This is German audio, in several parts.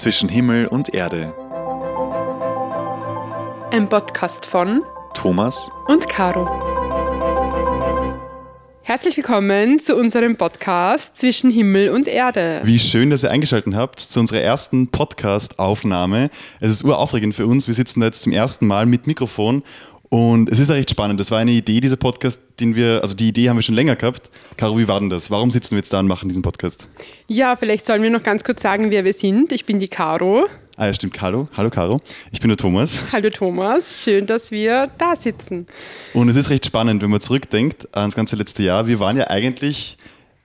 zwischen Himmel und Erde. Ein Podcast von Thomas und Caro. Herzlich willkommen zu unserem Podcast zwischen Himmel und Erde. Wie schön, dass ihr eingeschaltet habt zu unserer ersten Podcast-Aufnahme. Es ist uraufregend für uns. Wir sitzen da jetzt zum ersten Mal mit Mikrofon und es ist ja recht spannend. Das war eine Idee, dieser Podcast, den wir, also die Idee haben wir schon länger gehabt. Caro, wie war denn das? Warum sitzen wir jetzt da und machen diesen Podcast? Ja, vielleicht sollen wir noch ganz kurz sagen, wer wir sind. Ich bin die Caro. Ah ja, stimmt. Hallo, hallo Caro. Ich bin der Thomas. Hallo Thomas, schön, dass wir da sitzen. Und es ist recht spannend, wenn man zurückdenkt ans ganze letzte Jahr. Wir waren ja eigentlich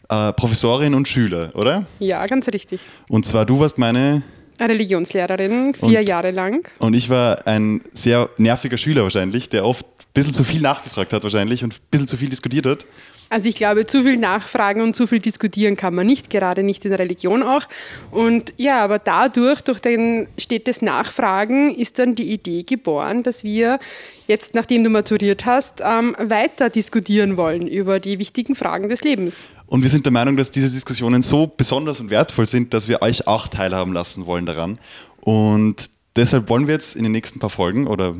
äh, Professorin und Schüler, oder? Ja, ganz richtig. Und zwar, du warst meine Religionslehrerin, vier Und- Jahre lang. Und ich war ein sehr nerviger Schüler wahrscheinlich, der oft ein bisschen zu viel nachgefragt hat wahrscheinlich und ein bisschen zu viel diskutiert hat. Also ich glaube, zu viel nachfragen und zu viel diskutieren kann man nicht, gerade nicht in der Religion auch. Und ja, aber dadurch, durch den stetes Nachfragen, ist dann die Idee geboren, dass wir jetzt, nachdem du maturiert hast, ähm, weiter diskutieren wollen über die wichtigen Fragen des Lebens. Und wir sind der Meinung, dass diese Diskussionen so besonders und wertvoll sind, dass wir euch auch teilhaben lassen wollen daran. Und deshalb wollen wir jetzt in den nächsten paar Folgen, oder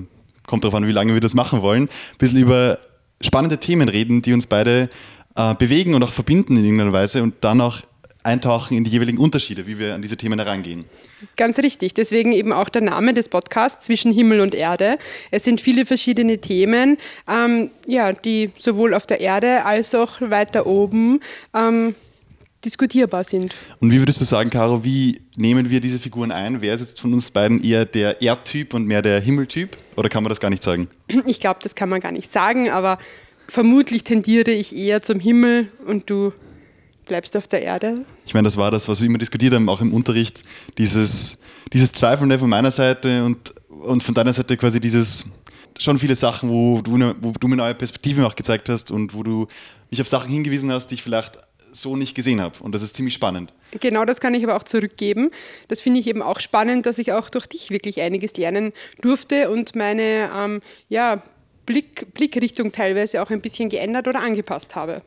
kommt darauf an, wie lange wir das machen wollen, ein bisschen über spannende Themen reden, die uns beide äh, bewegen und auch verbinden in irgendeiner Weise und dann auch eintauchen in die jeweiligen Unterschiede, wie wir an diese Themen herangehen. Ganz richtig. Deswegen eben auch der Name des Podcasts zwischen Himmel und Erde. Es sind viele verschiedene Themen, ähm, ja, die sowohl auf der Erde als auch weiter oben ähm, diskutierbar sind. Und wie würdest du sagen, Caro, wie nehmen wir diese Figuren ein? Wer ist jetzt von uns beiden eher der Erdtyp und mehr der Himmeltyp? Oder kann man das gar nicht sagen? Ich glaube, das kann man gar nicht sagen, aber vermutlich tendiere ich eher zum Himmel und du bleibst auf der Erde. Ich meine, das war das, was wir immer diskutiert haben, auch im Unterricht, dieses, dieses Zweifelnde von meiner Seite und, und von deiner Seite quasi dieses, schon viele Sachen, wo du, wo du mir neue Perspektiven auch gezeigt hast und wo du mich auf Sachen hingewiesen hast, die ich vielleicht so nicht gesehen habe. Und das ist ziemlich spannend. Genau das kann ich aber auch zurückgeben. Das finde ich eben auch spannend, dass ich auch durch dich wirklich einiges lernen durfte und meine ähm, ja, Blick, Blickrichtung teilweise auch ein bisschen geändert oder angepasst habe.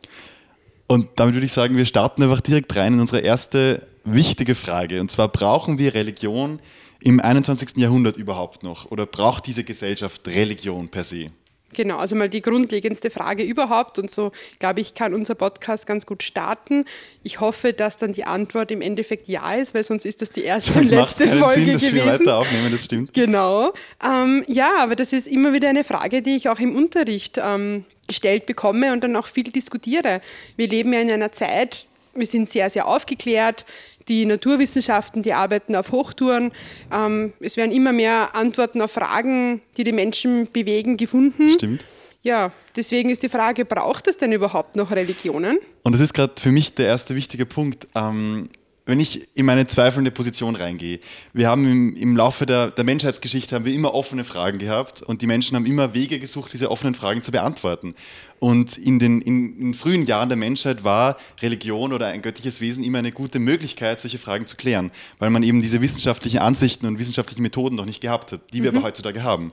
Und damit würde ich sagen, wir starten einfach direkt rein in unsere erste wichtige Frage. Und zwar, brauchen wir Religion im 21. Jahrhundert überhaupt noch? Oder braucht diese Gesellschaft Religion per se? Genau, also mal die grundlegendste Frage überhaupt. Und so, glaube ich, kann unser Podcast ganz gut starten. Ich hoffe, dass dann die Antwort im Endeffekt ja ist, weil sonst ist das die erste und Sonst macht es letzte keinen Folge Sinn, dass wir gewesen. weiter aufnehmen, das stimmt. Genau. Ähm, ja, aber das ist immer wieder eine Frage, die ich auch im Unterricht ähm, gestellt bekomme und dann auch viel diskutiere. Wir leben ja in einer Zeit, wir sind sehr, sehr aufgeklärt. Die Naturwissenschaften, die arbeiten auf Hochtouren. Ähm, es werden immer mehr Antworten auf Fragen, die die Menschen bewegen, gefunden. Stimmt. Ja, deswegen ist die Frage, braucht es denn überhaupt noch Religionen? Und das ist gerade für mich der erste wichtige Punkt. Ähm, wenn ich in meine zweifelnde Position reingehe, wir haben im, im Laufe der, der Menschheitsgeschichte haben wir immer offene Fragen gehabt und die Menschen haben immer Wege gesucht, diese offenen Fragen zu beantworten. Und in den, in, in frühen Jahren der Menschheit war Religion oder ein göttliches Wesen immer eine gute Möglichkeit, solche Fragen zu klären, weil man eben diese wissenschaftlichen Ansichten und wissenschaftlichen Methoden noch nicht gehabt hat, die wir aber heutzutage haben.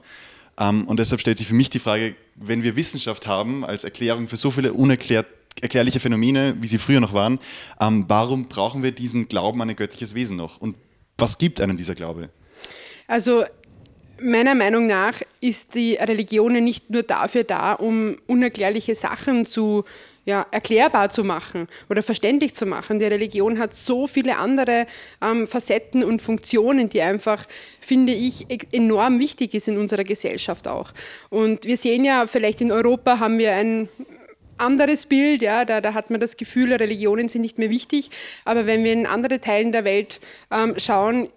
Ähm, und deshalb stellt sich für mich die Frage, wenn wir Wissenschaft haben als Erklärung für so viele unerklärt, erklärliche Phänomene, wie sie früher noch waren, ähm, warum brauchen wir diesen Glauben an ein göttliches Wesen noch? Und was gibt einem dieser Glaube? Also meiner Meinung nach ist die Religion nicht nur dafür da, um unerklärliche Sachen zu ja, erklärbar zu machen oder verständlich zu machen. Die Religion hat so viele andere ähm, Facetten und Funktionen, die einfach, finde ich, e- enorm wichtig ist in unserer Gesellschaft auch. Und wir sehen ja, vielleicht in Europa haben wir ein anderes Bild, ja, da, da hat man das Gefühl, Religionen sind nicht mehr wichtig, aber wenn wir in andere Teilen der Welt ähm, schauen,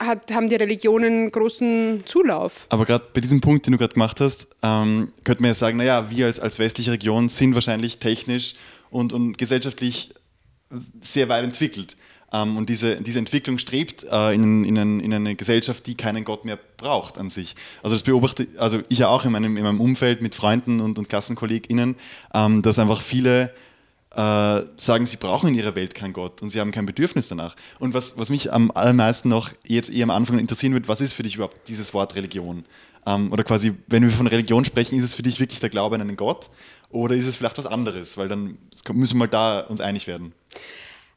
hat, haben die Religionen großen Zulauf. Aber gerade bei diesem Punkt, den du gerade gemacht hast, ähm, könnte man ja sagen, naja, wir als, als westliche Region sind wahrscheinlich technisch und, und gesellschaftlich sehr weit entwickelt. Ähm, und diese, diese Entwicklung strebt äh, in, in, in eine Gesellschaft, die keinen Gott mehr braucht an sich. Also das beobachte also ich ja auch in meinem, in meinem Umfeld mit Freunden und, und KlassenkollegInnen, ähm, dass einfach viele äh, sagen, sie brauchen in ihrer Welt keinen Gott und sie haben kein Bedürfnis danach. Und was, was mich am allermeisten noch jetzt eher am Anfang interessieren wird, was ist für dich überhaupt dieses Wort Religion? Ähm, oder quasi, wenn wir von Religion sprechen, ist es für dich wirklich der Glaube an einen Gott oder ist es vielleicht was anderes? Weil dann müssen wir mal da uns einig werden.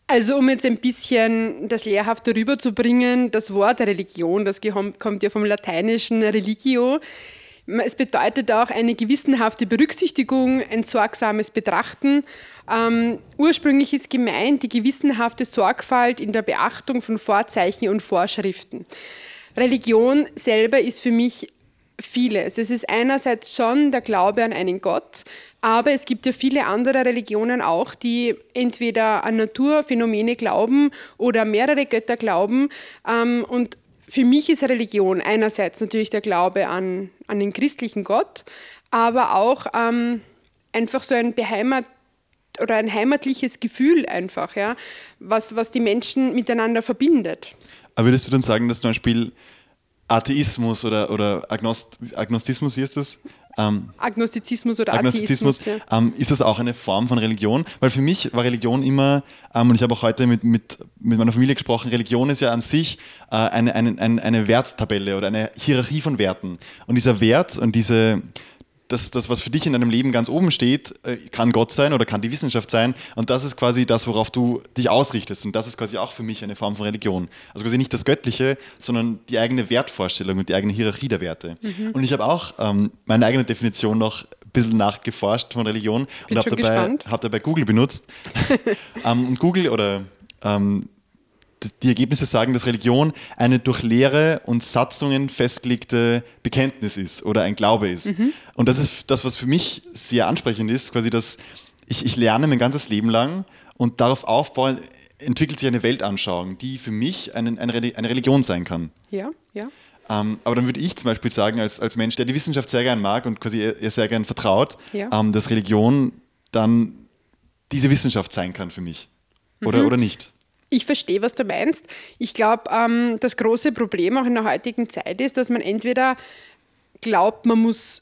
Also um jetzt ein bisschen das Lehrhafte rüberzubringen, das Wort Religion, das kommt ja vom lateinischen religio. Es bedeutet auch eine gewissenhafte Berücksichtigung, ein sorgsames Betrachten. Ähm, ursprünglich ist gemeint die gewissenhafte Sorgfalt in der Beachtung von Vorzeichen und Vorschriften. Religion selber ist für mich vieles. Es ist einerseits schon der Glaube an einen Gott, aber es gibt ja viele andere Religionen auch, die entweder an Naturphänomene glauben oder mehrere Götter glauben. Ähm, und für mich ist Religion einerseits natürlich der Glaube an, an den christlichen Gott, aber auch ähm, einfach so ein beheimat oder ein heimatliches Gefühl einfach, ja, was, was die Menschen miteinander verbindet. Aber würdest du dann sagen, dass zum Beispiel Atheismus oder, oder Agnost Agnostismus, wie ist das? Ähm, Agnostizismus oder Agnostizismus, Atheismus, ja. ähm, ist das auch eine Form von Religion? Weil für mich war Religion immer, ähm, und ich habe auch heute mit, mit, mit meiner Familie gesprochen, Religion ist ja an sich äh, eine, eine, eine, eine Werttabelle oder eine Hierarchie von Werten. Und dieser Wert und diese, das, das, was für dich in deinem Leben ganz oben steht, äh, kann Gott sein oder kann die Wissenschaft sein. Und das ist quasi das, worauf du dich ausrichtest. Und das ist quasi auch für mich eine Form von Religion. Also quasi nicht das Göttliche, sondern die eigene Wertvorstellung und die eigene Hierarchie der Werte. Mhm. Und ich habe auch ähm, meine eigene Definition noch ein bisschen nachgeforscht von Religion Bin und habe dabei, hab dabei Google benutzt. ähm, und Google oder ähm, die Ergebnisse sagen, dass Religion eine durch Lehre und Satzungen festgelegte Bekenntnis ist oder ein Glaube ist. Mhm. Und das ist das, was für mich sehr ansprechend ist, quasi, dass ich, ich lerne mein ganzes Leben lang und darauf aufbauen entwickelt sich eine Weltanschauung, die für mich eine, eine, eine Religion sein kann. Ja, ja. Ähm, aber dann würde ich zum Beispiel sagen, als, als Mensch, der die Wissenschaft sehr gern mag und quasi ihr sehr gern vertraut, ja. ähm, dass Religion dann diese Wissenschaft sein kann für mich. Oder, mhm. oder nicht? Ich verstehe, was du meinst. Ich glaube, ähm, das große Problem auch in der heutigen Zeit ist, dass man entweder glaubt, man muss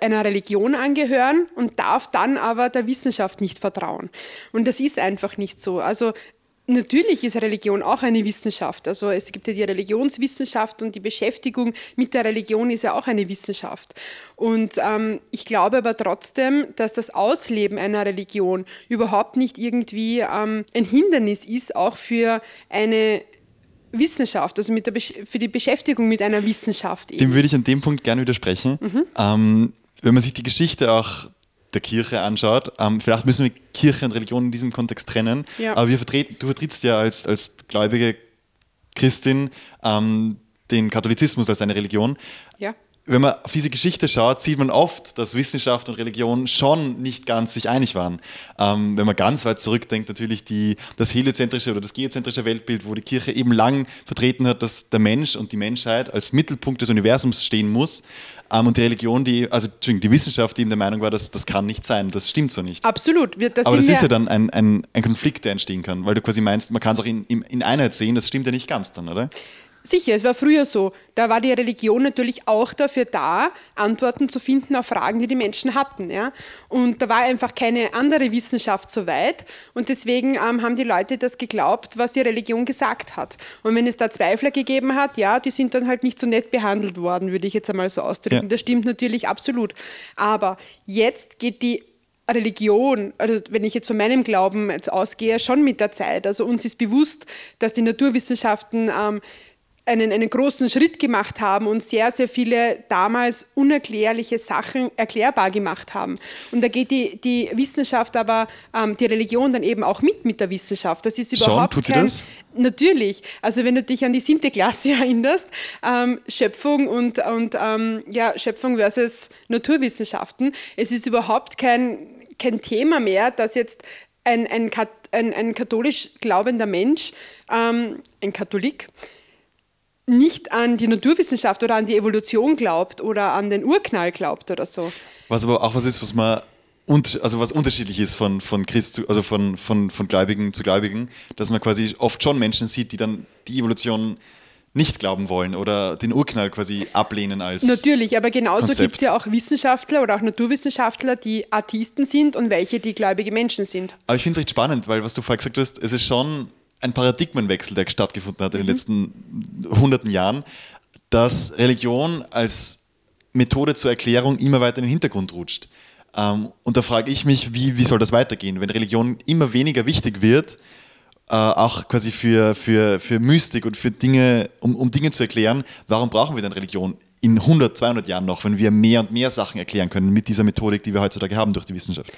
einer Religion angehören und darf dann aber der Wissenschaft nicht vertrauen. Und das ist einfach nicht so. Also Natürlich ist Religion auch eine Wissenschaft. Also es gibt ja die Religionswissenschaft und die Beschäftigung mit der Religion ist ja auch eine Wissenschaft. Und ähm, ich glaube aber trotzdem, dass das Ausleben einer Religion überhaupt nicht irgendwie ähm, ein Hindernis ist, auch für eine Wissenschaft, also mit der für die Beschäftigung mit einer Wissenschaft. Eben. Dem würde ich an dem Punkt gerne widersprechen. Mhm. Ähm, wenn man sich die Geschichte auch der Kirche anschaut. Ähm, vielleicht müssen wir Kirche und Religion in diesem Kontext trennen. Ja. Aber wir vertreten, du vertrittst ja als, als gläubige Christin ähm, den Katholizismus als deine Religion. Ja. Wenn man auf diese Geschichte schaut, sieht man oft, dass Wissenschaft und Religion schon nicht ganz sich einig waren. Ähm, wenn man ganz weit zurückdenkt, natürlich die, das heliozentrische oder das geozentrische Weltbild, wo die Kirche eben lang vertreten hat, dass der Mensch und die Menschheit als Mittelpunkt des Universums stehen muss. Ähm, und die Religion, die, also die Wissenschaft, die eben der Meinung war, dass das kann nicht sein, das stimmt so nicht. Absolut. Das Aber das ist ja dann ein, ein, ein Konflikt, der entstehen kann, weil du quasi meinst, man kann es auch in, in Einheit sehen, das stimmt ja nicht ganz dann, oder? Sicher, es war früher so. Da war die Religion natürlich auch dafür da, Antworten zu finden auf Fragen, die die Menschen hatten. Ja? Und da war einfach keine andere Wissenschaft so weit. Und deswegen ähm, haben die Leute das geglaubt, was die Religion gesagt hat. Und wenn es da Zweifler gegeben hat, ja, die sind dann halt nicht so nett behandelt worden, würde ich jetzt einmal so ausdrücken. Ja. Das stimmt natürlich absolut. Aber jetzt geht die Religion, also wenn ich jetzt von meinem Glauben jetzt ausgehe, schon mit der Zeit. Also uns ist bewusst, dass die Naturwissenschaften ähm, einen, einen großen Schritt gemacht haben und sehr, sehr viele damals unerklärliche Sachen erklärbar gemacht haben. Und da geht die, die Wissenschaft aber, ähm, die Religion dann eben auch mit mit der Wissenschaft. Das ist überhaupt Schon, tut kein, sie das? Natürlich. Also wenn du dich an die siebte Klasse erinnerst, ähm, Schöpfung und, und ähm, ja, Schöpfung versus Naturwissenschaften, es ist überhaupt kein, kein Thema mehr, dass jetzt ein, ein, ein, ein katholisch glaubender Mensch, ähm, ein Katholik, nicht an die Naturwissenschaft oder an die Evolution glaubt oder an den Urknall glaubt oder so. Was aber auch was ist, was man also was unterschiedlich ist von, von Christ zu, also von, von, von Gläubigen zu Gläubigen, dass man quasi oft schon Menschen sieht, die dann die Evolution nicht glauben wollen oder den Urknall quasi ablehnen als. Natürlich, aber genauso gibt es ja auch Wissenschaftler oder auch Naturwissenschaftler, die Atheisten sind und welche, die gläubige Menschen sind. Aber ich finde es recht spannend, weil was du vorher gesagt hast, es ist schon ein Paradigmenwechsel, der stattgefunden hat in den letzten hunderten Jahren, dass Religion als Methode zur Erklärung immer weiter in den Hintergrund rutscht. Ähm, und da frage ich mich, wie, wie soll das weitergehen, wenn Religion immer weniger wichtig wird äh, auch quasi für, für, für Mystik und für Dinge, um, um Dinge zu erklären, warum brauchen wir denn Religion in 100, 200 Jahren noch, wenn wir mehr und mehr Sachen erklären können mit dieser Methodik, die wir heutzutage haben durch die Wissenschaft?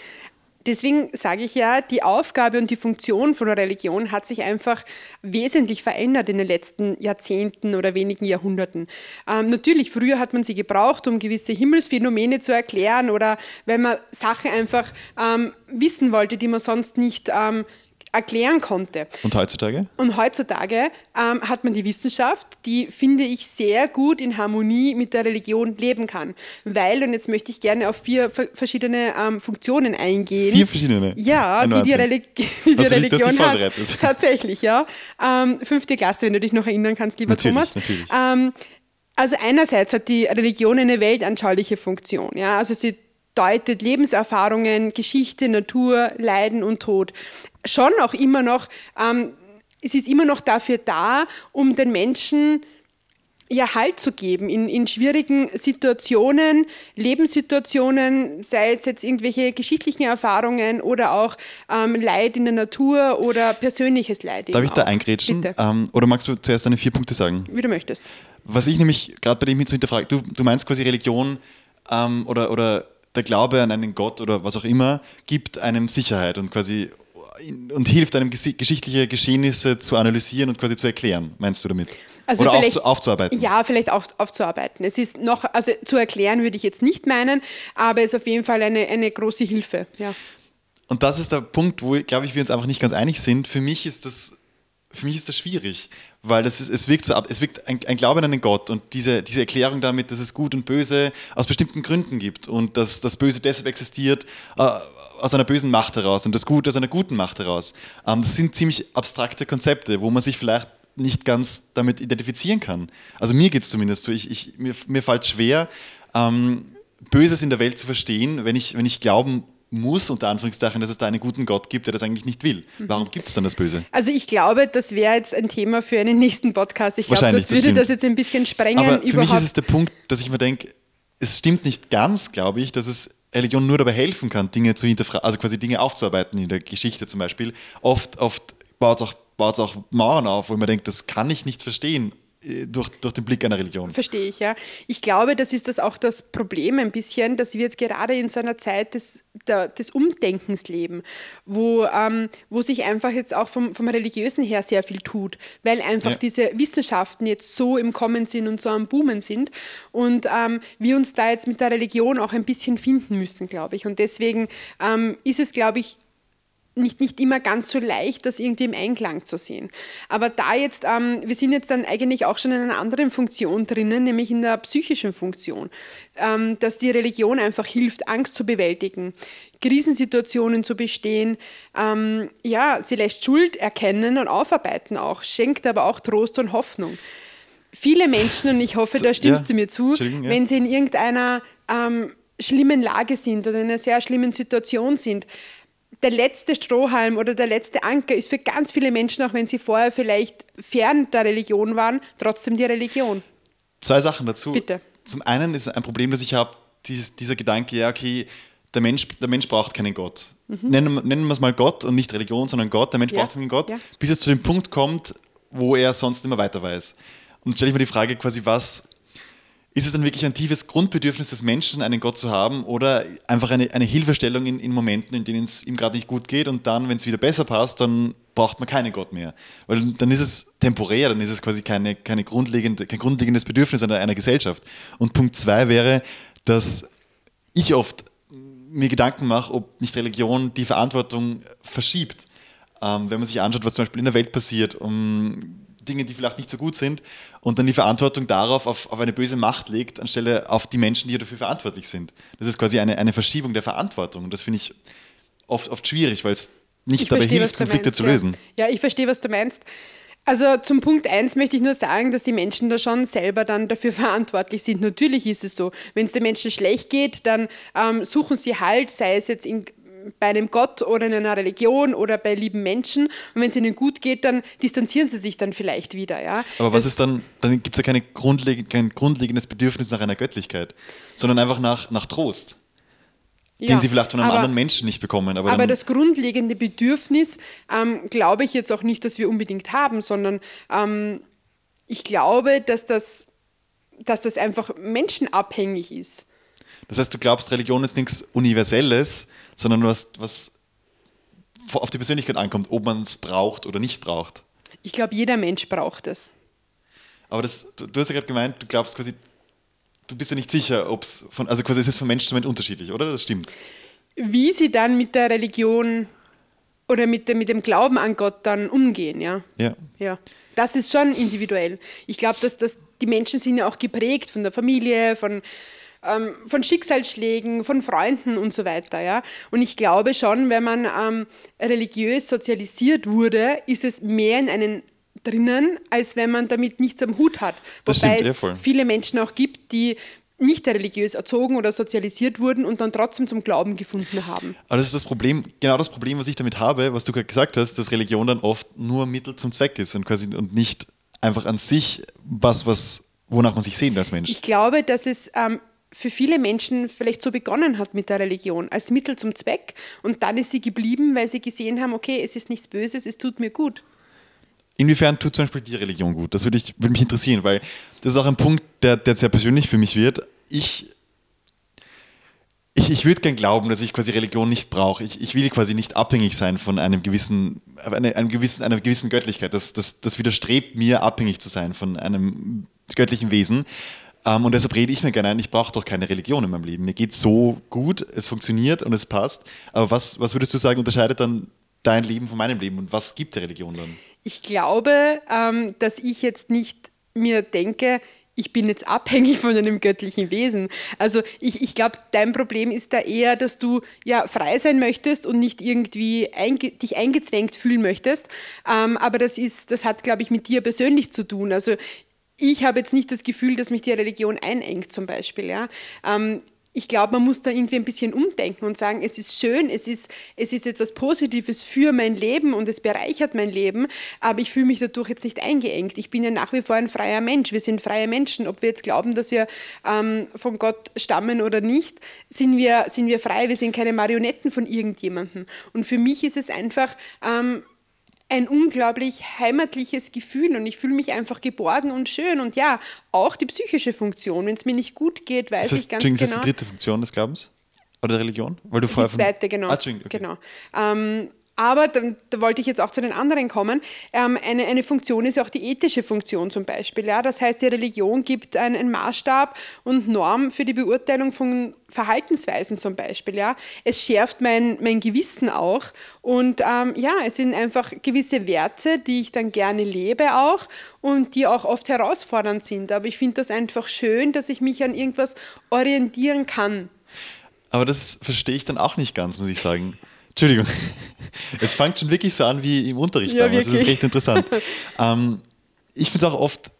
Deswegen sage ich ja, die Aufgabe und die Funktion von Religion hat sich einfach wesentlich verändert in den letzten Jahrzehnten oder wenigen Jahrhunderten. Ähm, natürlich, früher hat man sie gebraucht, um gewisse Himmelsphänomene zu erklären oder wenn man Sachen einfach ähm, wissen wollte, die man sonst nicht ähm, erklären konnte. Und heutzutage? Und heutzutage ähm, hat man die Wissenschaft, die, finde ich, sehr gut in Harmonie mit der Religion leben kann. Weil, und jetzt möchte ich gerne auf vier verschiedene ähm, Funktionen eingehen. Vier verschiedene? Ja, die die, Religi die, die Religion hat. Tatsächlich, ja. Ähm, fünfte Klasse, wenn du dich noch erinnern kannst, lieber natürlich, Thomas. Natürlich. Ähm, also einerseits hat die Religion eine weltanschauliche Funktion. Ja? Also sie deutet Lebenserfahrungen, Geschichte, Natur, Leiden und Tod schon auch immer noch, ähm, es ist immer noch dafür da, um den Menschen ja, Halt zu geben in, in schwierigen Situationen, Lebenssituationen, sei es jetzt irgendwelche geschichtlichen Erfahrungen oder auch ähm, Leid in der Natur oder persönliches Leid. Darf ich da eingrätschen? Ähm, oder magst du zuerst deine vier Punkte sagen? Wie du möchtest. Was ich nämlich gerade bei dem so hinterfrage, du, du meinst quasi Religion ähm, oder, oder der Glaube an einen Gott oder was auch immer gibt einem Sicherheit und quasi und hilft einem geschichtliche Geschehnisse zu analysieren und quasi zu erklären, meinst du damit? Also Oder aufzu aufzuarbeiten? Ja, vielleicht auf, aufzuarbeiten. Es ist noch, also zu erklären würde ich jetzt nicht meinen, aber es ist auf jeden Fall eine, eine große Hilfe. Ja. Und das ist der Punkt, wo, glaube ich, wir uns einfach nicht ganz einig sind. Für mich ist das, für mich ist das schwierig, weil das ist, es wirkt so ab, es wirkt ein, ein Glaube an einen Gott und diese, diese Erklärung damit, dass es Gut und Böse aus bestimmten Gründen gibt und dass das Böse deshalb existiert, äh, aus einer bösen Macht heraus und das Gute aus einer guten Macht heraus. Ähm, das sind ziemlich abstrakte Konzepte, wo man sich vielleicht nicht ganz damit identifizieren kann. Also mir geht es zumindest so. Ich, ich, mir, mir fällt schwer, ähm, Böses in der Welt zu verstehen, wenn ich, wenn ich glauben muss, unter Anführungszeichen, dass es da einen guten Gott gibt, der das eigentlich nicht will. Mhm. Warum gibt es dann das Böse? Also ich glaube, das wäre jetzt ein Thema für einen nächsten Podcast. Ich glaube, das würde das, jetzt ein bisschen sprengen. Aber für mich ist es der Punkt, dass ich mir denke, es stimmt nicht ganz, glaube ich, dass es Religion nur dabei helfen kann, Dinge zu hinterfragen, also quasi Dinge aufzuarbeiten in der Geschichte zum Beispiel. Oft, oft baut es auch, auch Mauern auf, wo man denkt, das kann ich nicht verstehen durch, durch den Blick einer Religion. Verstehe ich, ja. Ich glaube, das ist das auch das Problem ein bisschen, dass wir jetzt gerade in so einer Zeit des, der, des Umdenkens leben, wo, ähm, wo sich einfach jetzt auch vom, vom Religiösen her sehr viel tut, weil einfach ja. diese Wissenschaften jetzt so im Kommen sind und so am Boomen sind und ähm, wir uns da jetzt mit der Religion auch ein bisschen finden müssen, glaube ich. Und deswegen ähm, ist es, glaube ich, nicht, nicht immer ganz so leicht, das irgendwie im Einklang zu sehen. Aber da jetzt, ähm, wir sind jetzt dann eigentlich auch schon in einer anderen Funktion drinnen, nämlich in der psychischen Funktion, ähm, dass die Religion einfach hilft, Angst zu bewältigen, Krisensituationen zu bestehen. Ähm, ja, sie lässt Schuld erkennen und aufarbeiten auch, schenkt aber auch Trost und Hoffnung. Viele Menschen, und ich hoffe, da stimmst ja, du mir zu, ja. wenn sie in irgendeiner ähm, schlimmen Lage sind oder in einer sehr schlimmen Situation sind, der letzte Strohhalm oder der letzte Anker ist für ganz viele Menschen, auch wenn sie vorher vielleicht fern der Religion waren, trotzdem die Religion. Zwei Sachen dazu. Bitte. Zum einen ist ein Problem, das ich habe, dieser Gedanke, ja, okay, der Mensch, der Mensch braucht keinen Gott. Mhm. Nennen, nennen wir es mal Gott und nicht Religion, sondern Gott. Der Mensch ja. braucht keinen Gott, ja. bis es zu dem Punkt kommt, wo er sonst immer weiter weiß. Und stelle ich mir die Frage quasi, was ist es dann wirklich ein tiefes Grundbedürfnis des Menschen, einen Gott zu haben oder einfach eine, eine Hilfestellung in, in Momenten, in denen es ihm gerade nicht gut geht und dann, wenn es wieder besser passt, dann braucht man keinen Gott mehr. Weil dann ist es temporär, dann ist es quasi keine, keine grundlegende, kein grundlegendes Bedürfnis einer, einer Gesellschaft. Und Punkt zwei wäre, dass ich oft mir Gedanken mache, ob nicht Religion die Verantwortung verschiebt. Ähm, wenn man sich anschaut, was zum Beispiel in der Welt passiert, um Dinge, die vielleicht nicht so gut sind und dann die Verantwortung darauf auf, auf eine böse Macht legt, anstelle auf die Menschen, die dafür verantwortlich sind. Das ist quasi eine, eine Verschiebung der Verantwortung und das finde ich oft, oft schwierig, weil es nicht ich dabei verstehe, hilft, Konflikte meinst, zu lösen. Ja. ja, ich verstehe, was du meinst. Also zum Punkt 1 möchte ich nur sagen, dass die Menschen da schon selber dann dafür verantwortlich sind. Natürlich ist es so, wenn es den Menschen schlecht geht, dann ähm, suchen sie halt, sei es jetzt in bei einem Gott oder in einer Religion oder bei lieben Menschen. Und wenn es ihnen gut geht, dann distanzieren sie sich dann vielleicht wieder. Ja? Aber was das, ist dann, dann gibt es ja keine grundleg kein grundlegendes Bedürfnis nach einer Göttlichkeit, sondern einfach nach, nach Trost. ja, den sie vielleicht von einem aber, anderen Menschen nicht bekommen. Aber, aber das grundlegende Bedürfnis ähm, glaube ich jetzt auch nicht, dass wir unbedingt haben, sondern ähm, ich glaube, dass das, dass das einfach menschenabhängig ist. Das heißt, du glaubst, Religion ist nichts Universelles, sondern was, was auf die Persönlichkeit ankommt, ob man es braucht oder nicht braucht. Ich glaube, jeder Mensch braucht es. Aber das, du, du hast ja gerade gemeint, du glaubst quasi, du bist ja nicht sicher, ob es von, also quasi ist es von Mensch zu Mensch unterschiedlich, oder? Das stimmt. Wie sie dann mit der Religion oder mit dem, mit dem Glauben an Gott dann umgehen, ja. Ja. ja. Das ist schon individuell. Ich glaube, dass, dass die Menschen sind ja auch geprägt von der Familie, von, ähm, von Schicksalsschlägen, von Freunden und so weiter. Ja? Und ich glaube schon, wenn man ähm, religiös sozialisiert wurde, ist es mehr in einen drinnen, als wenn man damit nichts am Hut hat. Das Wobei stimmt, es voll. viele Menschen auch gibt, die nicht religiös erzogen oder sozialisiert wurden und dann trotzdem zum Glauben gefunden haben. Aber das ist das Problem, genau das Problem, was ich damit habe, was du gerade gesagt hast, dass Religion dann oft nur Mittel zum Zweck ist und quasi und nicht einfach an sich was, was wonach man sich sehnt als Mensch. Ich glaube, dass es ähm, für viele Menschen vielleicht so begonnen hat mit der Religion, als Mittel zum Zweck. Und dann ist sie geblieben, weil sie gesehen haben, okay, es ist nichts Böses, es tut mir gut. Inwiefern tut zum Beispiel die Religion gut? Das würde, ich, würde mich interessieren, weil das ist auch ein Punkt, der, der sehr persönlich für mich wird. Ich, ich, ich würde gern glauben, dass ich quasi Religion nicht brauche. Ich, ich will quasi nicht abhängig sein von einem gewissen, eine, einem gewissen, einer gewissen Göttlichkeit. Das, das, das widerstrebt mir, abhängig zu sein von einem göttlichen Wesen. Um, und deshalb rede ich mir gerne ein, ich brauche doch keine Religion in meinem Leben. Mir geht so gut, es funktioniert und es passt. Aber was, was würdest du sagen, unterscheidet dann dein Leben von meinem Leben und was gibt der Religion dann? Ich glaube, ähm, dass ich jetzt nicht mir denke, ich bin jetzt abhängig von einem göttlichen Wesen. Also ich, ich glaube, dein Problem ist da eher, dass du ja frei sein möchtest und nicht irgendwie einge dich eingezwängt fühlen möchtest. Ähm, aber das ist, das hat, glaube ich, mit dir persönlich zu tun. Also ich habe jetzt nicht das Gefühl, dass mich die Religion einengt zum Beispiel. Ja. Ähm, ich glaube, man muss da irgendwie ein bisschen umdenken und sagen, es ist schön, es ist, es ist etwas Positives für mein Leben und es bereichert mein Leben, aber ich fühle mich dadurch jetzt nicht eingeengt. Ich bin ja nach wie vor ein freier Mensch. Wir sind freie Menschen. Ob wir jetzt glauben, dass wir ähm, von Gott stammen oder nicht, sind wir, sind wir frei. Wir sind keine Marionetten von irgendjemandem. Und für mich ist es einfach... Ähm, ein unglaublich heimatliches Gefühl und ich fühle mich einfach geborgen und schön. Und ja, auch die psychische Funktion. Wenn es mir nicht gut geht, weiß das ich ganz genau. Ist das die dritte Funktion des Glaubens? Oder der Religion? Weil du die zweite, genau. Ah, okay. genau. Ähm, aber da, da, wollte ich jetzt auch zu den anderen kommen. Ähm, eine, eine Funktion ist auch die ethische Funktion zum Beispiel. Ja? Das heißt, die Religion gibt einen Maßstab und Norm für die Beurteilung von Verhaltensweisen zum Beispiel. Ja? Es schärft mein, mein Gewissen auch. Und ähm, ja, es sind einfach gewisse Werte, die ich dann gerne lebe auch und die auch oft herausfordernd sind. Aber ich finde das einfach schön, dass ich mich an irgendwas orientieren kann. Aber das verstehe ich dann auch nicht ganz, muss ich sagen. Entschuldigung. Es fängt schon wirklich so an wie im Unterricht ja, damals. Wirklich. Das ist recht interessant. ähm, ich finde es auch oft,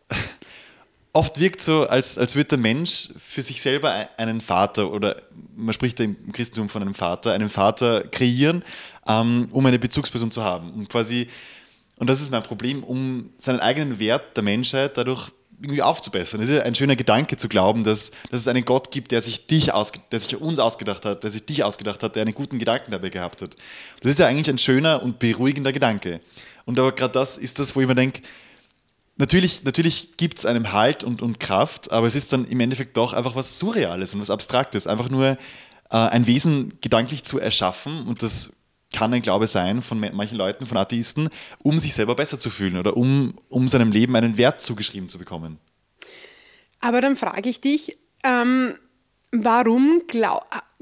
oft wirkt so, als, als würde der Mensch für sich selber einen Vater oder man spricht ja im Christentum von einem Vater, einen Vater kreieren, ähm, um eine Bezugsperson zu haben. Und quasi, und das ist mein Problem, um seinen eigenen Wert der Menschheit dadurch irgendwie aufzubessern. Es ist ein schöner Gedanke zu glauben, dass, dass es einen Gott gibt, der sich dich ausge der sich uns ausgedacht hat, der sich dich ausgedacht hat, der einen guten Gedanken dabei gehabt hat. Das ist ja eigentlich ein schöner und beruhigender Gedanke. Und aber gerade das ist das, wo ich mir denke, natürlich, natürlich gibt es einem Halt und, und Kraft, aber es ist dann im Endeffekt doch einfach was Surreales und was Abstraktes. Einfach nur äh, ein Wesen gedanklich zu erschaffen und das kann ein Glaube sein von manchen Leuten, von Atheisten, um sich selber besser zu fühlen oder um, um seinem Leben einen Wert zugeschrieben zu bekommen. Aber dann frage ich dich, ähm, warum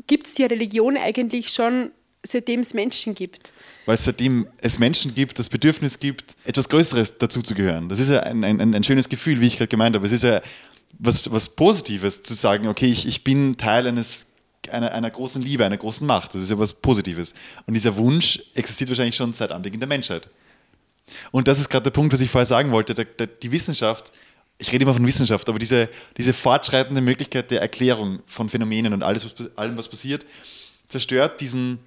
gibt es die Religion eigentlich schon, seitdem es Menschen gibt? Weil es seitdem es Menschen gibt, das Bedürfnis gibt, etwas Größeres dazu zu gehören. Das ist ja ein, ein, ein schönes Gefühl, wie ich gerade gemeint habe. Es ist ja was, was Positives zu sagen, okay, ich, ich bin Teil eines einer, einer großen Liebe, einer großen Macht. Das ist ja was Positives. Und dieser Wunsch existiert wahrscheinlich schon seit Anbeginn der Menschheit. Und das ist gerade der Punkt, was ich vorher sagen wollte. Der, der, die Wissenschaft, ich rede immer von Wissenschaft, aber diese, diese fortschreitende Möglichkeit der Erklärung von Phänomenen und alles, was, allem, was passiert, zerstört diesen,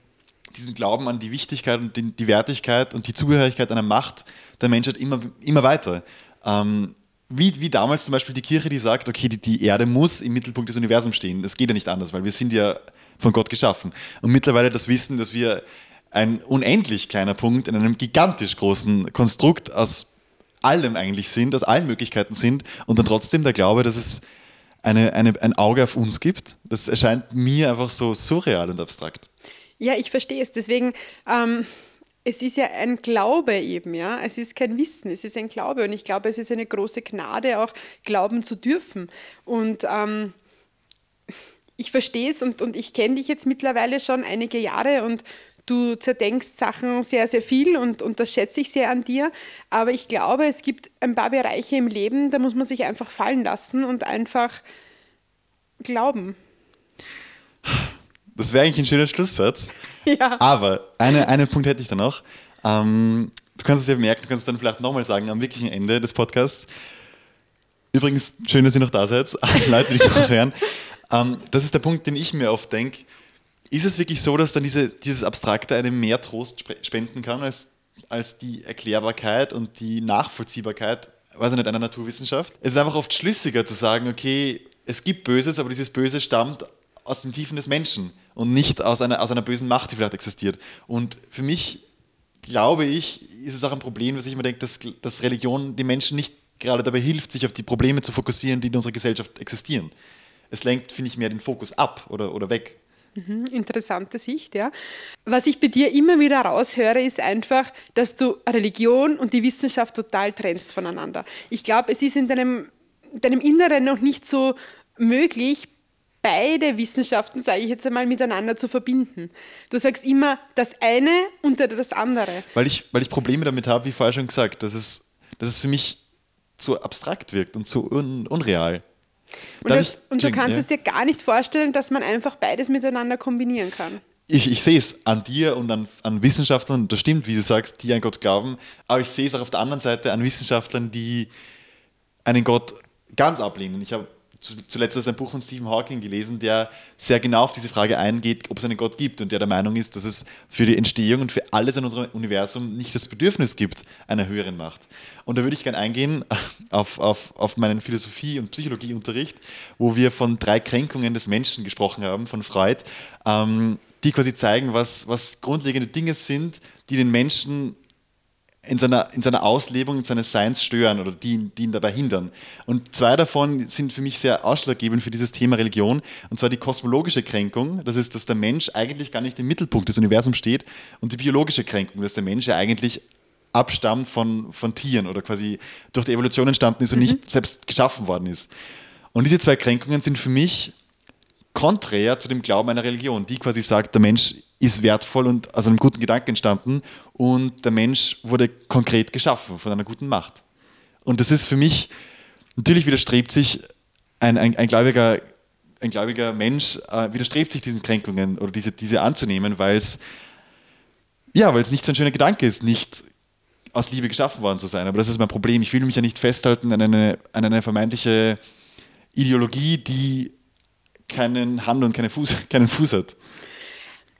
diesen Glauben an die Wichtigkeit und die, die Wertigkeit und die Zugehörigkeit einer Macht der Menschheit immer, immer weiter. Ähm, wie, wie damals zum Beispiel die Kirche, die sagt, okay, die, die Erde muss im Mittelpunkt des Universums stehen. Das geht ja nicht anders, weil wir sind ja von Gott geschaffen. Und mittlerweile das Wissen, dass wir ein unendlich kleiner Punkt in einem gigantisch großen Konstrukt aus allem eigentlich sind, aus allen Möglichkeiten sind und dann trotzdem der Glaube, dass es eine, eine, ein Auge auf uns gibt, das erscheint mir einfach so surreal und abstrakt. Ja, ich verstehe es. Deswegen, ähm, es ist ja ein Glaube eben, ja. Es ist kein Wissen, es ist ein Glaube. Und ich glaube, es ist eine große Gnade, auch glauben zu dürfen. Und ähm, ich verstehe es und, und ich kenne dich jetzt mittlerweile schon einige Jahre und du zerdenkst Sachen sehr, sehr viel und, und das schätze ich sehr an dir. Aber ich glaube, es gibt ein paar Bereiche im Leben, da muss man sich einfach fallen lassen und einfach glauben. Das wäre eigentlich ein schöner Schlusssatz. Ja. Aber eine, einen Punkt hätte ich da noch. Ähm, du kannst es ja merken, du kannst es dann vielleicht nochmal sagen am wirklichen Ende des Podcasts. Übrigens, schön, dass ihr noch da seid, Leute, die noch hören. Ähm, das ist der Punkt, den ich mir oft denke. Ist es wirklich so, dass dann diese, dieses Abstrakte einem mehr Trost spenden kann als, als die Erklärbarkeit und die Nachvollziehbarkeit, weiß ich nicht, einer Naturwissenschaft? Es ist einfach oft schlüssiger zu sagen, okay, es gibt Böses, aber dieses Böse stammt aus den Tiefen des Menschen und nicht aus einer, aus einer bösen Macht, die vielleicht existiert. Und für mich, glaube ich, ist es auch ein Problem, dass ich immer denke, dass, dass Religion den Menschen nicht gerade dabei hilft, sich auf die Probleme zu fokussieren, die in unserer Gesellschaft existieren. Es lenkt, finde ich, mehr den Fokus ab oder, oder weg. Mhm, interessante Sicht, ja. Was ich bei dir immer wieder raushöre, ist einfach, dass du Religion und die Wissenschaft total trennst voneinander. Ich glaube, es ist in deinem, deinem Inneren noch nicht so möglich, beide Wissenschaften, sage ich jetzt einmal, miteinander zu verbinden. Du sagst immer das eine unter das andere. Weil ich, weil ich Probleme damit habe, wie vorher schon gesagt, dass es, dass es für mich zu abstrakt wirkt und zu un, unreal. Und, das, und du kannst ja. es dir gar nicht vorstellen, dass man einfach beides miteinander kombinieren kann. Ich, ich sehe es an dir und an, an Wissenschaftlern, das stimmt, wie du sagst, die an Gott glauben, aber ich sehe es auch auf der anderen Seite an Wissenschaftlern, die einen Gott ganz ablehnen. Ich habe zuletzt ein Buch von Stephen Hawking gelesen, der sehr genau auf diese Frage eingeht, ob es einen Gott gibt und der der Meinung ist, dass es für die Entstehung und für alles in unserem Universum nicht das Bedürfnis gibt einer höheren Macht. Und da würde ich gerne eingehen auf, auf, auf meinen Philosophie- und Psychologieunterricht, wo wir von drei Kränkungen des Menschen gesprochen haben, von Freud, ähm, die quasi zeigen, was, was grundlegende Dinge sind, die den Menschen in seiner, in seiner Auslebung, in seines Seins stören oder die, die ihn dabei hindern. Und zwei davon sind für mich sehr ausschlaggebend für dieses Thema Religion. Und zwar die kosmologische Kränkung, das ist, dass der Mensch eigentlich gar nicht im Mittelpunkt des Universums steht. Und die biologische Kränkung, dass der Mensch ja eigentlich abstammt von, von Tieren oder quasi durch die Evolution entstanden ist und mhm. nicht selbst geschaffen worden ist. Und diese zwei Kränkungen sind für mich konträr zu dem Glauben einer Religion, die quasi sagt, der Mensch ist wertvoll und aus einem guten Gedanken entstanden und der Mensch wurde konkret geschaffen von einer guten Macht. Und das ist für mich, natürlich widerstrebt sich ein, ein, ein gläubiger, ein gläubiger Mensch, äh, widerstrebt sich diesen Kränkungen oder diese, diese anzunehmen, weil es ja, nicht so ein schöner Gedanke ist, nicht aus Liebe geschaffen worden zu sein. Aber das ist mein Problem. Ich will mich ja nicht festhalten an eine, an eine vermeintliche Ideologie, die keinen Hand und keine Fuß, keinen Fuß hat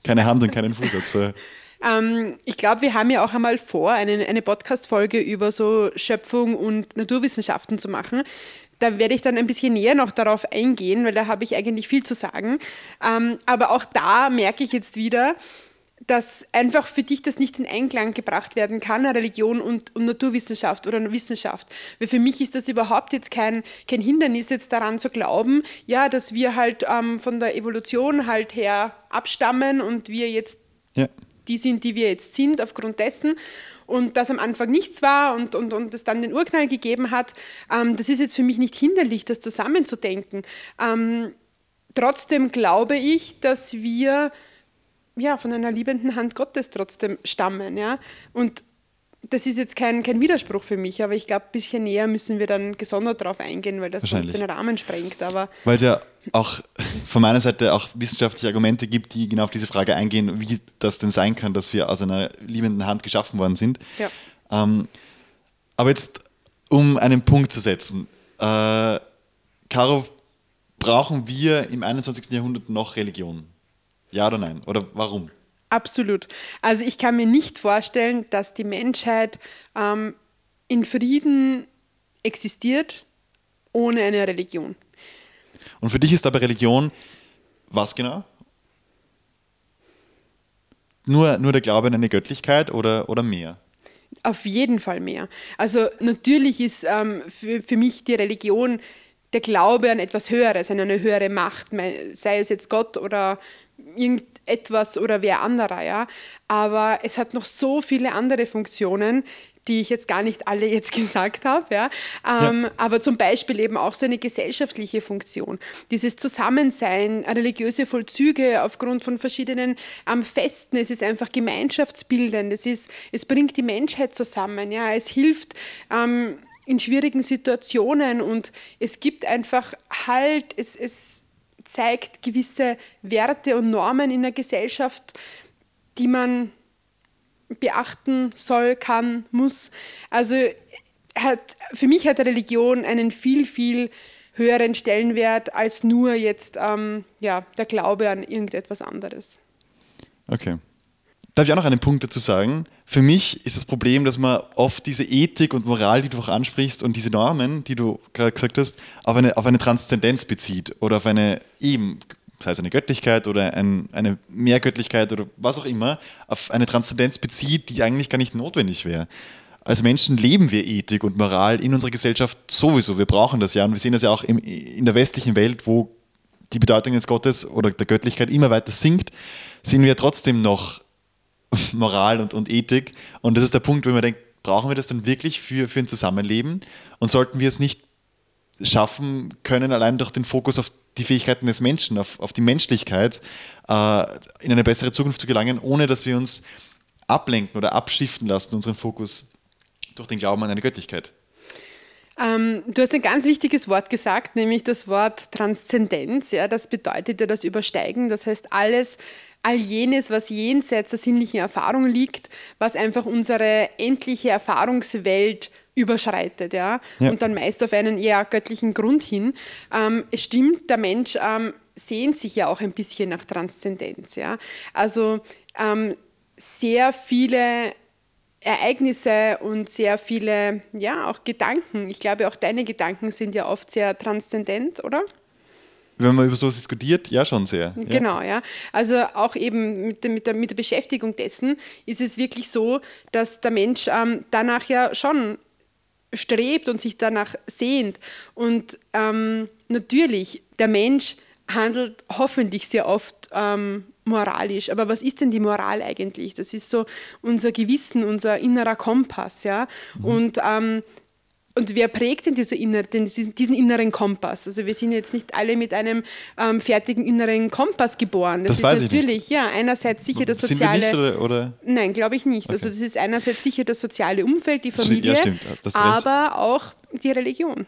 keine Hand und keinen Fuß. So. Ähm, ich glaube, wir haben ja auch einmal vor, eine, eine Podcast-Folge über so Schöpfung und Naturwissenschaften zu machen. Da werde ich dann ein bisschen näher noch darauf eingehen, weil da habe ich eigentlich viel zu sagen. Ähm, aber auch da merke ich jetzt wieder, dass einfach für dich das nicht in Einklang gebracht werden kann, Religion und, und, Naturwissenschaft oder Wissenschaft. Weil für mich ist das überhaupt jetzt kein, kein Hindernis, jetzt daran zu glauben, ja, dass wir halt ähm, von der Evolution halt her abstammen und wir jetzt ja. die sind, die wir jetzt sind, aufgrund dessen. Und dass am Anfang nichts war und, und, und es dann den Urknall gegeben hat, ähm, das ist jetzt für mich nicht hinderlich, das zusammenzudenken. Ähm, trotzdem glaube ich, dass wir ja, von einer liebenden Hand Gottes trotzdem stammen. Ja? Und das ist jetzt kein, kein Widerspruch für mich, aber ich glaube, ein bisschen näher müssen wir dann gesondert darauf eingehen, weil das sonst den Rahmen sprengt. Aber weil es ja auch von meiner Seite auch wissenschaftliche Argumente gibt, die genau auf diese Frage eingehen, wie das denn sein kann, dass wir aus einer liebenden Hand geschaffen worden sind. Ja. Ähm, aber jetzt, um einen Punkt zu setzen, äh, Caro, brauchen wir im 21. Jahrhundert noch Religion? Ja oder nein? Oder warum? Absolut. Also ich kann mir nicht vorstellen, dass die Menschheit ähm, in Frieden existiert ohne eine Religion. Und für dich ist aber Religion was genau? nur, nur der Glaube an eine Göttlichkeit oder, oder mehr? Auf jeden Fall mehr. Also natürlich ist ähm, für, für mich die Religion der Glaube an etwas Höheres, an eine höhere Macht, sei es jetzt Gott oder irgendetwas oder wer anderer, ja. Aber es hat noch so viele andere Funktionen, die ich jetzt gar nicht alle jetzt gesagt habe, ja. Ähm, ja. aber zum Beispiel eben auch so eine gesellschaftliche Funktion, dieses Zusammensein, religiöse Vollzüge aufgrund von verschiedenen ähm, Festen, es ist einfach gemeinschaftsbildend, es, ist, es bringt die Menschheit zusammen, ja, es hilft ähm, in schwierigen Situationen und es gibt einfach Halt, es, es zeigt gewisse Werte und Normen in der Gesellschaft, die man beachten soll, kann, muss. Also hat, für mich hat Religion einen viel, viel höheren Stellenwert als nur jetzt ähm, ja, der Glaube an irgendetwas anderes. Okay. Darf ich auch noch einen Punkt dazu sagen? Für mich ist das Problem, dass man oft diese Ethik und Moral, die du auch ansprichst, und diese Normen, die du gerade gesagt hast, auf eine, auf eine Transzendenz bezieht oder auf eine eben sei es eine Göttlichkeit oder ein, eine Mehrgöttlichkeit oder was auch immer, auf eine Transzendenz bezieht, die eigentlich gar nicht notwendig wäre. Als Menschen leben wir Ethik und Moral in unserer Gesellschaft sowieso. Wir brauchen das ja und wir sehen das ja auch im, in der westlichen Welt, wo die Bedeutung des Gottes oder der Göttlichkeit immer weiter sinkt, sehen wir trotzdem noch Moral und, und Ethik. Und das ist der Punkt, wo man denkt, brauchen wir das dann wirklich für, für ein Zusammenleben? Und sollten wir es nicht schaffen können, allein durch den Fokus auf die Fähigkeiten des Menschen, auf, auf die Menschlichkeit, äh, in eine bessere Zukunft zu gelangen, ohne dass wir uns ablenken oder abschiften lassen, unseren Fokus durch den Glauben an eine Göttlichkeit. Ähm, du hast ein ganz wichtiges Wort gesagt, nämlich das Wort Transzendenz. Ja, das bedeutet ja das Übersteigen. Das heißt, alles, all jenes, was jenseits der sinnlichen Erfahrung liegt, was einfach unsere endliche Erfahrungswelt überschreitet, ja? ja, und dann meist auf einen eher göttlichen Grund hin. Ähm, es stimmt, der Mensch ähm, sehnt sich ja auch ein bisschen nach Transzendenz, ja. Also ähm, sehr viele Ereignisse und sehr viele, ja, auch Gedanken. Ich glaube, auch deine Gedanken sind ja oft sehr transzendent, oder? Wenn man über sowas diskutiert, ja, schon sehr. Genau, ja. Also auch eben mit der, mit der, mit der Beschäftigung dessen ist es wirklich so, dass der Mensch ähm, danach ja schon strebt und sich danach sehnt. Und ähm, natürlich, der Mensch handelt hoffentlich sehr oft ähm, moralisch. Aber was ist denn die Moral eigentlich? Das ist so unser Gewissen, unser innerer Kompass. Ja? Mhm. Und ähm, und wer prägt denn diese inner, den, diesen inneren Kompass? Also wir sind jetzt nicht alle mit einem ähm, fertigen inneren Kompass geboren. Das, das weiß ist natürlich, ja, einerseits sicher das soziale. Sind wir nicht, oder, oder? Nein, glaube ich nicht. Also okay. Also das ist einerseits sicher das soziale Umfeld, die Familie, ja, stimmt, aber auch die Religion.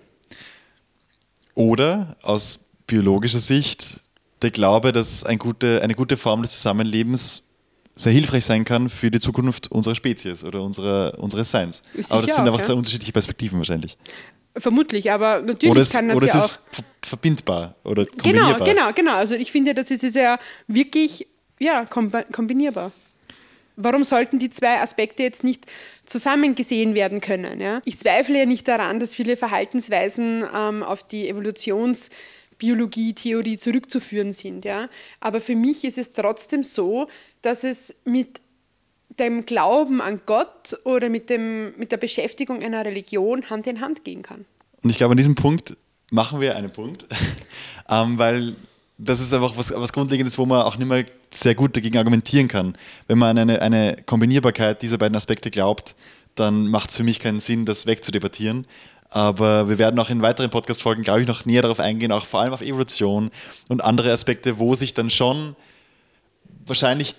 Oder aus biologischer Sicht der Glaube, dass ein gute, eine gute Form des Zusammenlebens sehr hilfreich sein kann für die Zukunft unserer Spezies oder unserer, unseres Seins. aber das sind einfach ja. zwei unterschiedliche Perspektiven wahrscheinlich. Vermutlich, aber natürlich oder es, kann das oder ja es auch. Ist verbindbar oder genau, kombinierbar. Genau, genau, genau. Also ich finde, das ist ja wirklich ja, kombinierbar. Warum sollten die zwei Aspekte jetzt nicht zusammen gesehen werden können? Ja? Ich zweifle ja nicht daran, dass viele Verhaltensweisen ähm, auf die Evolutions- Biologie-Theorie zurückzuführen sind. Ja? Aber für mich ist es trotzdem so, dass es mit dem Glauben an Gott oder mit, dem, mit der Beschäftigung einer Religion Hand in Hand gehen kann. Und ich glaube, an diesem Punkt machen wir einen Punkt, ähm, weil das ist einfach was, was Grundlegendes, wo man auch nicht mehr sehr gut dagegen argumentieren kann. Wenn man an eine, eine Kombinierbarkeit dieser beiden Aspekte glaubt, dann macht es für mich keinen Sinn, das wegzudebattieren. Aber wir werden auch in weiteren Podcast-Folgen, glaube ich, noch näher darauf eingehen, auch vor allem auf Evolution und andere Aspekte, wo sich dann schon wahrscheinlich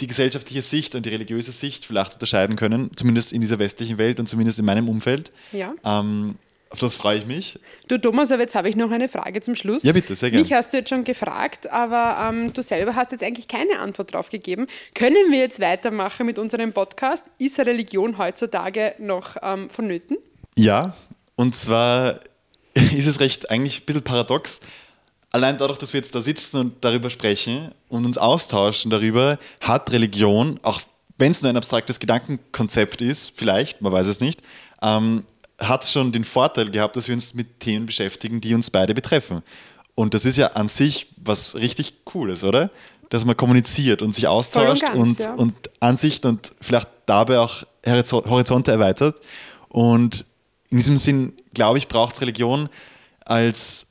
die gesellschaftliche Sicht und die religiöse Sicht vielleicht unterscheiden können, zumindest in dieser westlichen Welt und zumindest in meinem Umfeld. Ja. Ähm, auf das freue ich mich. Du Thomas, aber jetzt habe ich noch eine Frage zum Schluss. Ja, bitte, sehr gerne. Mich hast du jetzt schon gefragt, aber ähm, du selber hast jetzt eigentlich keine Antwort drauf gegeben. Können wir jetzt weitermachen mit unserem Podcast? Ist Religion heutzutage noch ähm, vonnöten? Ja, und zwar ist es recht eigentlich ein bisschen paradox. Allein dadurch, dass wir jetzt da sitzen und darüber sprechen und uns austauschen darüber, hat Religion, auch wenn es nur ein abstraktes Gedankenkonzept ist, vielleicht, man weiß es nicht, ähm, hat schon den Vorteil gehabt, dass wir uns mit Themen beschäftigen, die uns beide betreffen. Und das ist ja an sich was richtig Cooles, oder? dass man kommuniziert und sich austauscht ganz, und, ja. und Ansichten und vielleicht dabei auch Horizo- Horizonte erweitert. Und in diesem Sinn, glaube ich, braucht es Religion als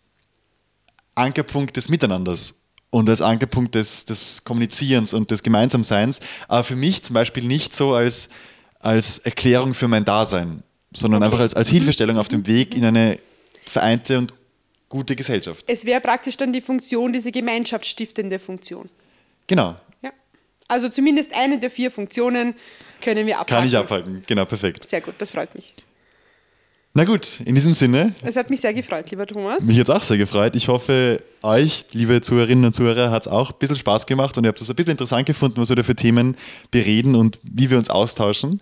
Ankerpunkt des Miteinanders und als Ankerpunkt des, des Kommunizierens und des Gemeinsamseins. Aber für mich zum Beispiel nicht so als, als Erklärung für mein Dasein, sondern einfach als, als Hilfestellung auf dem Weg in eine vereinte und gute Gesellschaft. Es wäre praktisch dann die Funktion, diese gemeinschaftsstiftende Funktion. Genau, Ja. Also zumindest eine der vier Funktionen können wir abhaken. kann ich abhalten. Genau, perfekt. Sehr gut, das freut mich. Na gut, in diesem Sinne, Es hat mich sehr gefreut, lieber Thomas. mich jetzt auch sehr gefreut. Ich hoffe, euch, liebe Zuhörerinnen und Zuhörer, hat es auch ein bisschen Spaß gemacht und ihr habt es ein bisschen interessant gefunden, was wir da für Themen bereden und wie wir uns austauschen.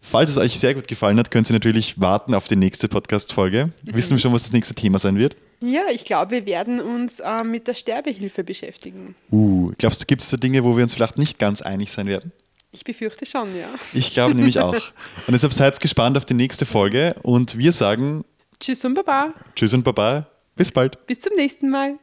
Falls es euch sehr gut gefallen hat, könnt ihr natürlich warten auf die nächste Podcast-Folge. Wissen wir schon, was das nächste Thema sein wird? Ja, ich glaube, wir werden uns äh, mit der Sterbehilfe beschäftigen. Uh, glaubst du, gibt es da Dinge, wo wir uns vielleicht nicht ganz einig sein werden? Ich befürchte schon, ja. Ich glaube nämlich auch. Und deshalb seid gespannt auf die nächste Folge und wir sagen Tschüss und Baba. Tschüss und Baba. Bis bald. Bis zum nächsten Mal.